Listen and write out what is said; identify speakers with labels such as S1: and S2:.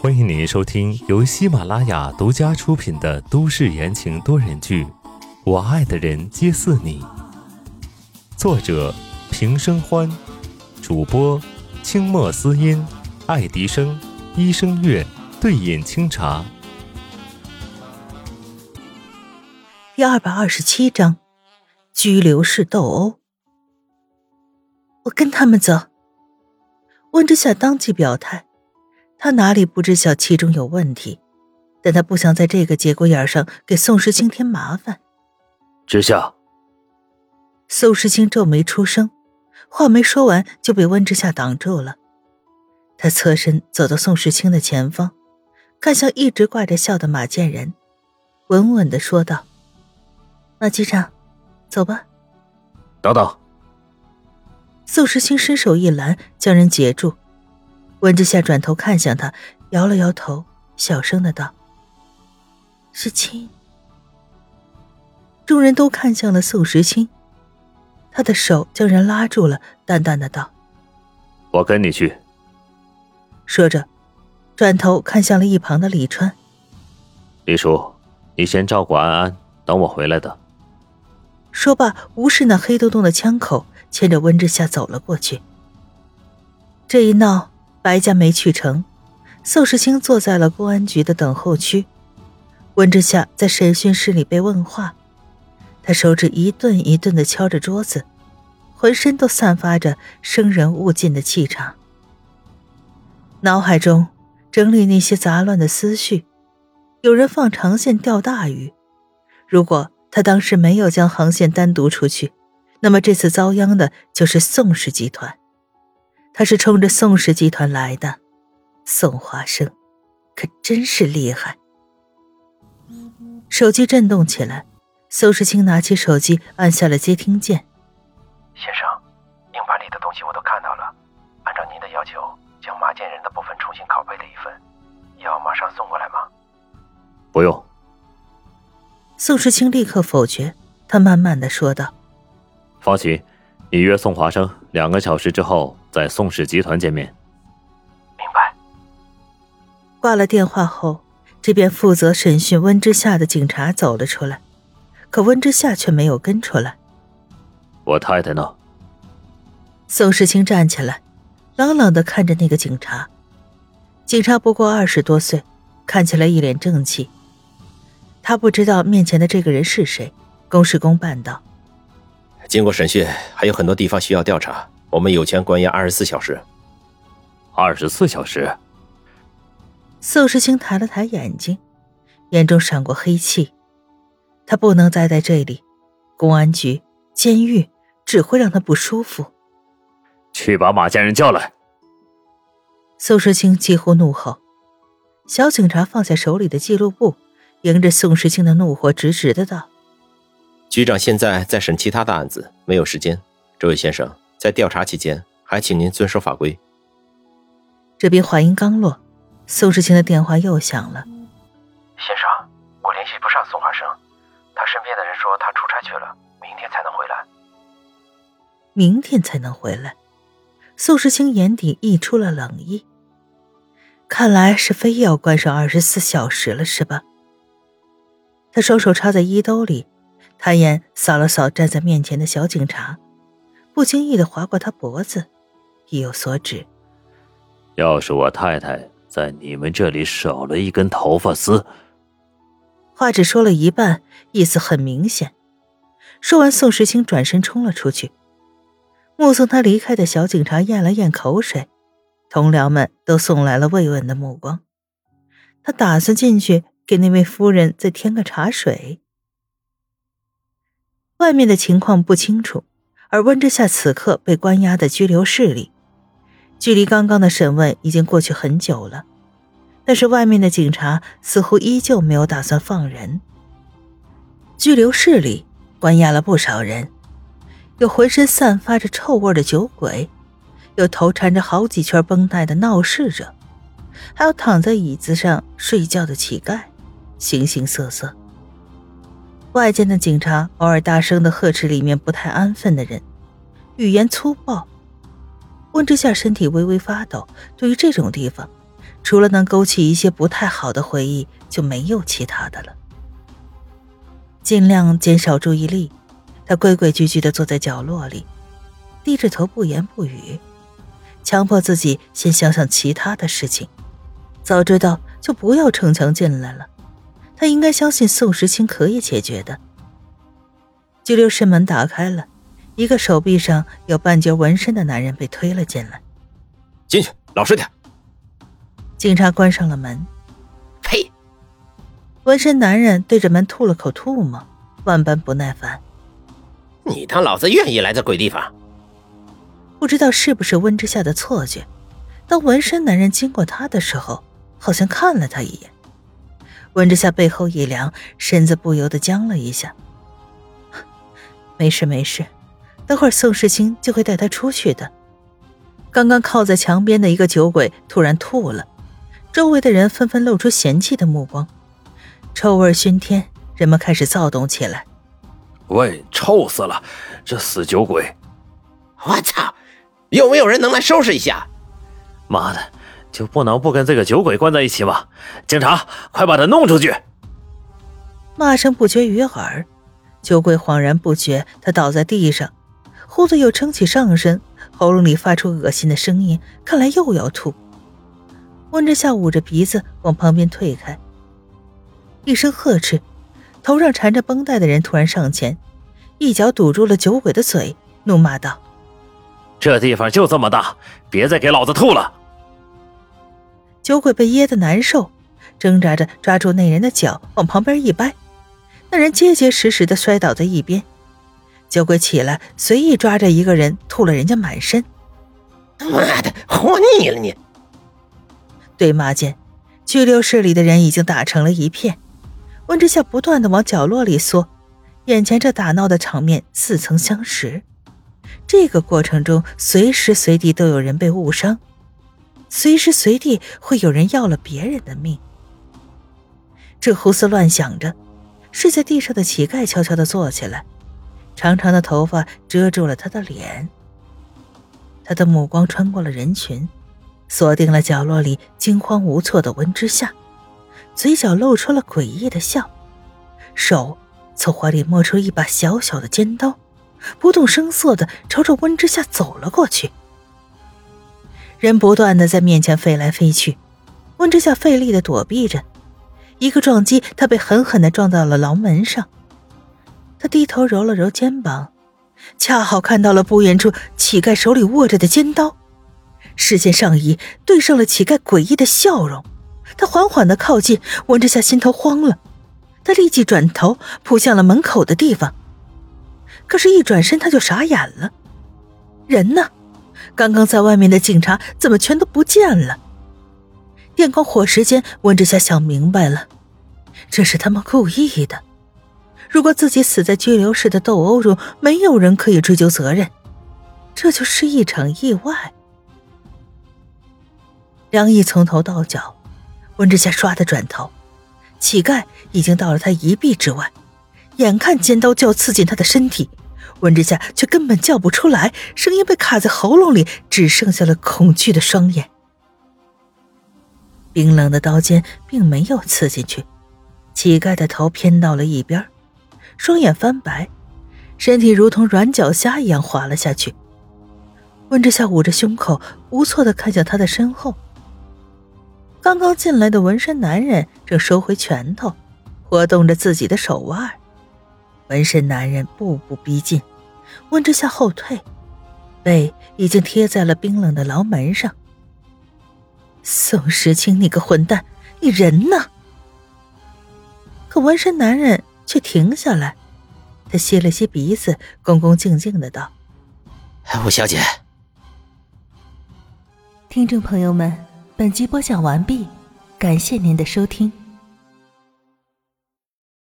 S1: 欢迎您收听由喜马拉雅独家出品的都市言情多人剧《我爱的人皆似你》，作者平生欢，主播清墨思音、爱迪生、一生月、对饮清茶。
S2: 第二百二十七章，拘留室斗殴。我跟他们走。温之夏当即表态，他哪里不知晓其中有问题，但他不想在这个节骨眼上给宋时清添麻烦。
S3: 之夏，
S2: 宋时清皱眉出声，话没说完就被温之夏挡住了。他侧身走到宋时清的前方，看向一直挂着笑的马建仁，稳稳的说道：“马局长，走吧。”
S3: 等等。
S2: 宋时清伸手一拦，将人截住。温之夏转头看向他，摇了摇头，小声的道：“时清。”众人都看向了宋时清，他的手将人拉住了，淡淡的道：“
S3: 我跟你去。”
S2: 说着，转头看向了一旁的李川：“
S3: 李叔，你先照顾安安，等我回来的。”
S2: 说罢，无视那黑洞洞的枪口。牵着温之夏走了过去。这一闹，白家没去成，宋时清坐在了公安局的等候区。温之夏在审讯室里被问话，他手指一顿一顿的敲着桌子，浑身都散发着生人勿近的气场。脑海中整理那些杂乱的思绪，有人放长线钓大鱼，如果他当时没有将航线单独出去。那么这次遭殃的就是宋氏集团，他是冲着宋氏集团来的。宋华生，可真是厉害。手机震动起来，宋时清拿起手机按下了接听键。
S4: 先生，硬盘里的东西我都看到了，按照您的要求，将马建仁的部分重新拷贝了一份，要马上送过来吗？
S3: 不用。
S2: 宋时清立刻否决，他慢慢的说道。
S3: 放心，你约宋华生两个小时之后在宋氏集团见面。
S4: 明白。
S2: 挂了电话后，这边负责审讯温之夏的警察走了出来，可温之夏却没有跟出来。
S3: 我太太呢？
S2: 宋世清站起来，冷冷的看着那个警察。警察不过二十多岁，看起来一脸正气。他不知道面前的这个人是谁，公事公办道。
S5: 经过审讯，还有很多地方需要调查。我们有权关押二十四小时。
S3: 二十四小时。
S2: 宋时清抬了抬眼睛，眼中闪过黑气。他不能待在这里，公安局、监狱只会让他不舒服。
S3: 去把马家人叫来。
S2: 宋时清几乎怒吼。小警察放下手里的记录簿，迎着宋时清的怒火，直直的道。
S5: 局长现在在审其他的案子，没有时间。这位先生，在调查期间，还请您遵守法规。
S2: 这边话音刚落，宋时清的电话又响了。
S4: 先生，我联系不上宋华生，他身边的人说他出差去了，明天才能回来。
S2: 明天才能回来？宋时清眼底溢出了冷意。看来是非要关上二十四小时了，是吧？他双手插在衣兜里。抬眼扫了扫站在面前的小警察，不经意的划过他脖子，意有所指。
S3: 要是我太太在你们这里少了一根头发丝，
S2: 话只说了一半，意思很明显。说完，宋时清转身冲了出去。目送他离开的小警察咽了咽口水，同僚们都送来了慰问的目光。他打算进去给那位夫人再添个茶水。外面的情况不清楚，而温之夏此刻被关押在拘留室里，距离刚刚的审问已经过去很久了，但是外面的警察似乎依旧没有打算放人。拘留室里关押了不少人，有浑身散发着臭味的酒鬼，有头缠着好几圈绷带的闹事者，还有躺在椅子上睡觉的乞丐，形形色色。外间的警察偶尔大声的呵斥里面不太安分的人，语言粗暴。温之夏身体微微发抖，对于这种地方，除了能勾起一些不太好的回忆，就没有其他的了。尽量减少注意力，他规规矩矩的坐在角落里，低着头不言不语，强迫自己先想想其他的事情。早知道就不要逞强进来了，他应该相信宋时清可以解决的。拘留室门打开了，一个手臂上有半截纹身的男人被推了进来。
S5: 进去，老实点。
S2: 警察关上了门。
S5: 呸！
S2: 纹身男人对着门吐了口吐沫，万般不耐烦。
S5: 你当老子愿意来这鬼地方？
S2: 不知道是不是温之夏的错觉，当纹身男人经过他的时候。好像看了他一眼，温之夏背后一凉，身子不由得僵了一下。没事没事，等会儿宋世清就会带他出去的。刚刚靠在墙边的一个酒鬼突然吐了，周围的人纷纷露出嫌弃的目光，臭味熏天，人们开始躁动起来。
S3: 喂，臭死了！这死酒鬼！
S5: 我操！有没有人能来收拾一下？
S3: 妈的！就不能不跟这个酒鬼关在一起吗？警察，快把他弄出去！
S2: 骂声不绝于耳，酒鬼恍然不觉，他倒在地上，忽的又撑起上身，喉咙里发出恶心的声音，看来又要吐。温之夏捂着鼻子往旁边退开，一声呵斥，头上缠着绷带的人突然上前，一脚堵住了酒鬼的嘴，怒骂道：“
S3: 这地方就这么大，别再给老子吐了！”
S2: 酒鬼被噎得难受，挣扎着抓住那人的脚，往旁边一掰，那人结结实实的摔倒在一边。酒鬼起来，随意抓着一个人，吐了人家满身。
S5: 他妈的，活腻了你！
S2: 对骂间，拘留室里的人已经打成了一片。温之夏不断的往角落里缩，眼前这打闹的场面似曾相识。这个过程中，随时随地都有人被误伤。随时随地会有人要了别人的命。正胡思乱想着，睡在地上的乞丐悄悄地坐起来，长长的头发遮住了他的脸。他的目光穿过了人群，锁定了角落里惊慌无措的温之夏，嘴角露出了诡异的笑，手从怀里摸出一把小小的尖刀，不动声色地朝着温之夏走了过去。人不断的在面前飞来飞去，温之夏费力的躲避着，一个撞击，他被狠狠的撞到了牢门上。他低头揉了揉肩膀，恰好看到了不远处乞丐手里握着的尖刀，视线上移，对上了乞丐诡异的笑容。他缓缓的靠近，温之夏心头慌了，他立即转头扑向了门口的地方，可是，一转身他就傻眼了，人呢？刚刚在外面的警察怎么全都不见了？电光火石间，温之夏想明白了，这是他们故意的。如果自己死在拘留室的斗殴中，没有人可以追究责任，这就是一场意外。凉意从头到脚，温之夏唰的转头，乞丐已经到了他一臂之外，眼看尖刀就要刺进他的身体。温之夏却根本叫不出来，声音被卡在喉咙里，只剩下了恐惧的双眼。冰冷的刀尖并没有刺进去，乞丐的头偏到了一边，双眼翻白，身体如同软脚虾一样滑了下去。温之夏捂着胸口，无措的看向他的身后。刚刚进来的纹身男人正收回拳头，活动着自己的手腕。纹身男人步步逼近，温之夏后退，背已经贴在了冰冷的牢门上。宋时清，你个混蛋，你人呢？可纹身男人却停下来，他吸了吸鼻子，恭恭敬敬的道：“
S5: 吴小姐。”
S2: 听众朋友们，本集播讲完毕，感谢您的收听。